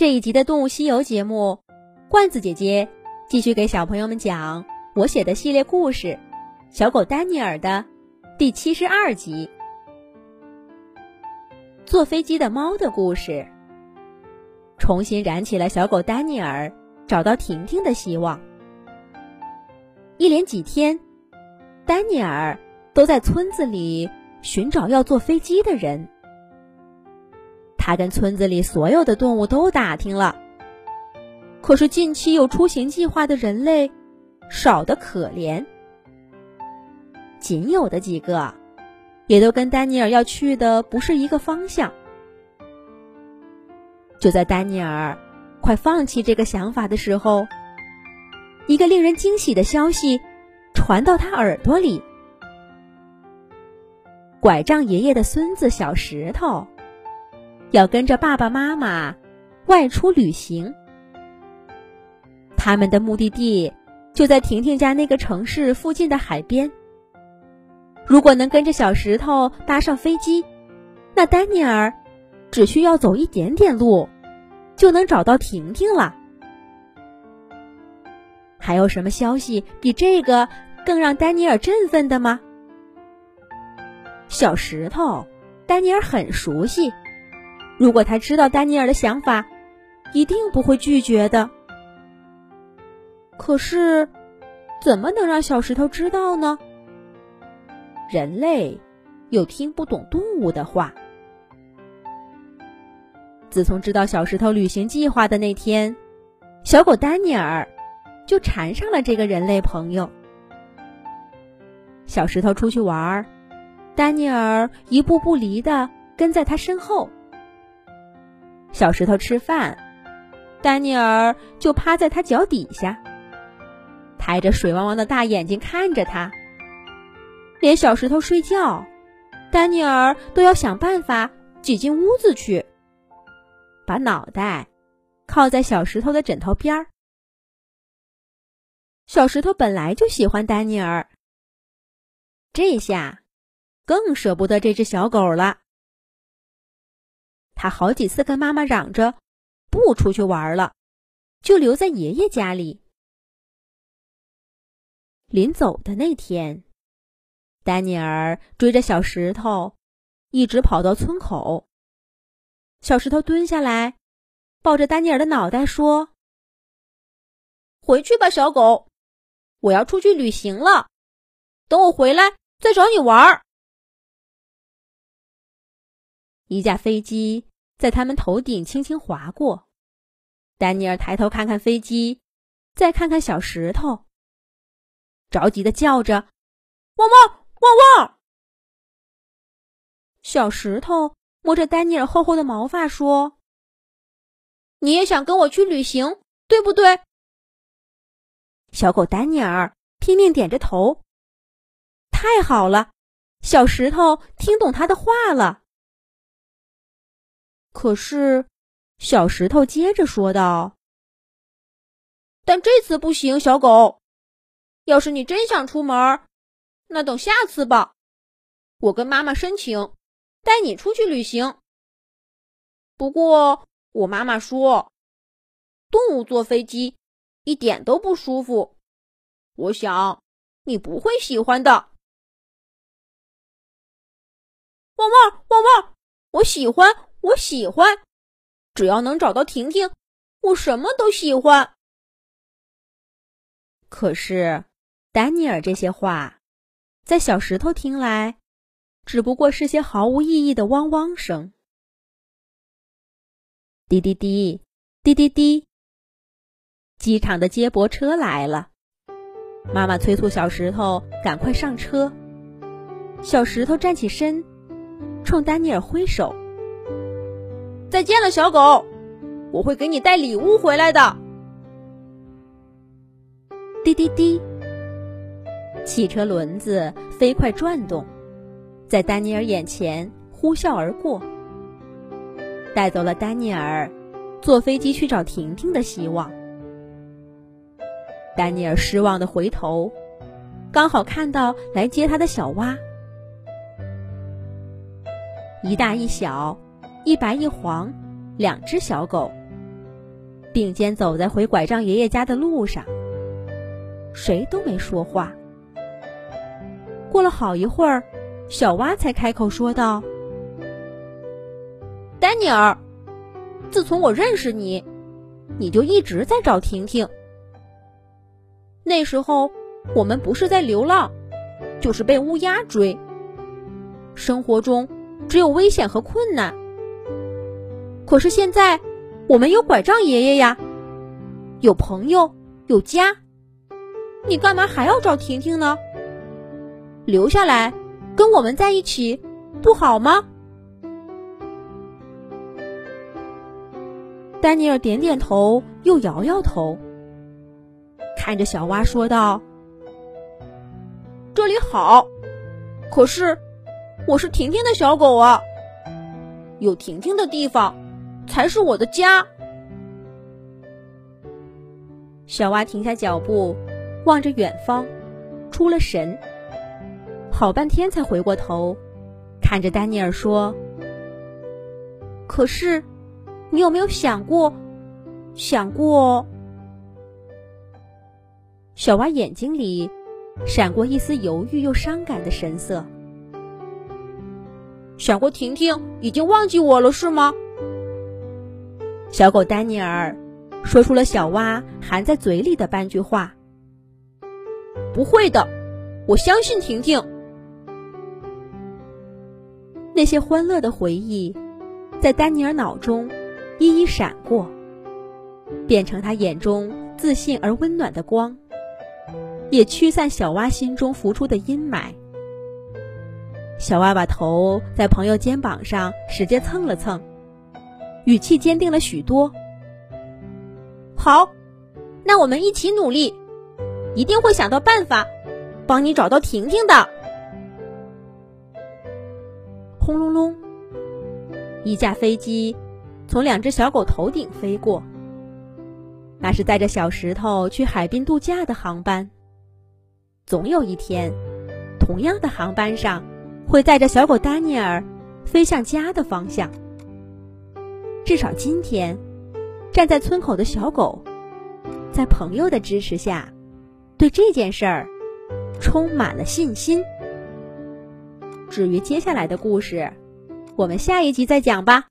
这一集的《动物西游》节目，罐子姐姐继续给小朋友们讲我写的系列故事《小狗丹尼尔》的第七十二集《坐飞机的猫》的故事，重新燃起了小狗丹尼尔找到婷婷的希望。一连几天，丹尼尔都在村子里寻找要坐飞机的人。他跟村子里所有的动物都打听了，可是近期有出行计划的人类少得可怜，仅有的几个也都跟丹尼尔要去的不是一个方向。就在丹尼尔快放弃这个想法的时候，一个令人惊喜的消息传到他耳朵里：拐杖爷爷的孙子小石头。要跟着爸爸妈妈外出旅行，他们的目的地就在婷婷家那个城市附近的海边。如果能跟着小石头搭上飞机，那丹尼尔只需要走一点点路，就能找到婷婷了。还有什么消息比这个更让丹尼尔振奋的吗？小石头，丹尼尔很熟悉。如果他知道丹尼尔的想法，一定不会拒绝的。可是，怎么能让小石头知道呢？人类又听不懂动物的话。自从知道小石头旅行计划的那天，小狗丹尼尔就缠上了这个人类朋友。小石头出去玩，丹尼尔一步不离的跟在他身后。小石头吃饭，丹尼尔就趴在他脚底下，抬着水汪汪的大眼睛看着他。连小石头睡觉，丹尼尔都要想办法挤进屋子去，把脑袋靠在小石头的枕头边儿。小石头本来就喜欢丹尼尔，这下更舍不得这只小狗了。他好几次跟妈妈嚷着不出去玩了，就留在爷爷家里。临走的那天，丹尼尔追着小石头，一直跑到村口。小石头蹲下来，抱着丹尼尔的脑袋说：“回去吧，小狗，我要出去旅行了。等我回来再找你玩。”一架飞机。在他们头顶轻轻划过，丹尼尔抬头看看飞机，再看看小石头，着急的叫着：“汪汪汪汪！”小石头摸着丹尼尔厚厚的毛发说：“你也想跟我去旅行，对不对？”小狗丹尼尔拼命点着头。太好了，小石头听懂他的话了。可是，小石头接着说道：“但这次不行，小狗。要是你真想出门，那等下次吧。我跟妈妈申请带你出去旅行。不过，我妈妈说，动物坐飞机一点都不舒服。我想你不会喜欢的。”汪汪汪汪！我喜欢。我喜欢，只要能找到婷婷，我什么都喜欢。可是，丹尼尔这些话，在小石头听来，只不过是些毫无意义的汪汪声。滴滴滴，滴滴滴，机场的接驳车来了，妈妈催促小石头赶快上车。小石头站起身，冲丹尼尔挥手。再见了，小狗，我会给你带礼物回来的。滴滴滴，汽车轮子飞快转动，在丹尼尔眼前呼啸而过，带走了丹尼尔坐飞机去找婷婷的希望。丹尼尔失望的回头，刚好看到来接他的小蛙，一大一小。一白一黄，两只小狗，并肩走在回拐杖爷爷家的路上，谁都没说话。过了好一会儿，小蛙才开口说道：“丹尼尔，自从我认识你，你就一直在找婷婷。那时候我们不是在流浪，就是被乌鸦追。生活中只有危险和困难。可是现在，我们有拐杖爷爷呀，有朋友，有家。你干嘛还要找婷婷呢？留下来，跟我们在一起，不好吗？丹尼尔点点头，又摇摇头，看着小蛙说道：“这里好，可是我是婷婷的小狗啊，有婷婷的地方才是我的家。”小蛙停下脚步，望着远方，出了神，好半天才回过头，看着丹尼尔说：“可是。”你有没有想过，想过？小蛙眼睛里闪过一丝犹豫又伤感的神色。想过婷婷已经忘记我了是吗？小狗丹尼尔说出了小蛙含在嘴里的半句话。不会的，我相信婷婷。那些欢乐的回忆，在丹尼尔脑中。一一闪过，变成他眼中自信而温暖的光，也驱散小蛙心中浮出的阴霾。小蛙把头在朋友肩膀上使劲蹭了蹭，语气坚定了许多。好，那我们一起努力，一定会想到办法，帮你找到婷婷的。轰隆隆，一架飞机。从两只小狗头顶飞过，那是带着小石头去海滨度假的航班。总有一天，同样的航班上，会载着小狗丹尼尔飞向家的方向。至少今天，站在村口的小狗，在朋友的支持下，对这件事儿充满了信心。至于接下来的故事，我们下一集再讲吧。